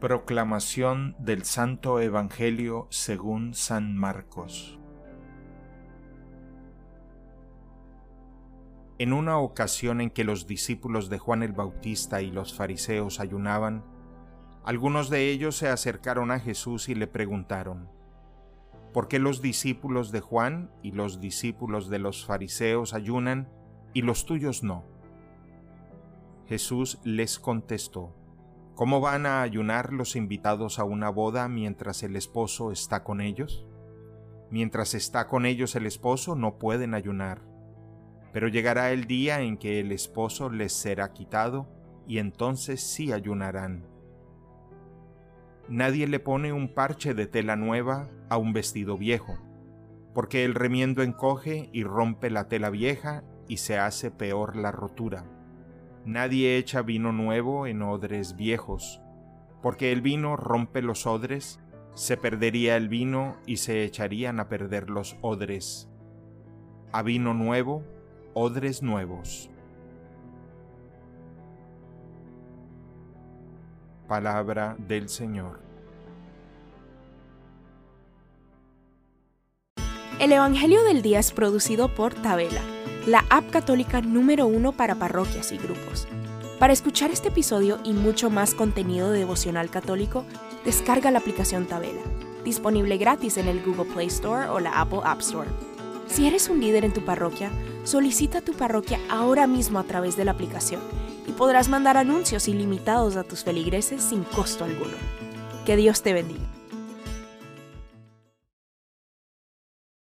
Proclamación del Santo Evangelio según San Marcos En una ocasión en que los discípulos de Juan el Bautista y los fariseos ayunaban, algunos de ellos se acercaron a Jesús y le preguntaron, ¿por qué los discípulos de Juan y los discípulos de los fariseos ayunan y los tuyos no? Jesús les contestó, ¿cómo van a ayunar los invitados a una boda mientras el esposo está con ellos? Mientras está con ellos el esposo no pueden ayunar pero llegará el día en que el esposo les será quitado, y entonces sí ayunarán. Nadie le pone un parche de tela nueva a un vestido viejo, porque el remiendo encoge y rompe la tela vieja y se hace peor la rotura. Nadie echa vino nuevo en odres viejos, porque el vino rompe los odres, se perdería el vino y se echarían a perder los odres. A vino nuevo odres nuevos. Palabra del Señor. El Evangelio del Día es producido por Tabela, la app católica número uno para parroquias y grupos. Para escuchar este episodio y mucho más contenido devocional católico, descarga la aplicación Tabela, disponible gratis en el Google Play Store o la Apple App Store. Si eres un líder en tu parroquia, solicita tu parroquia ahora mismo a través de la aplicación y podrás mandar anuncios ilimitados a tus feligreses sin costo alguno. Que Dios te bendiga.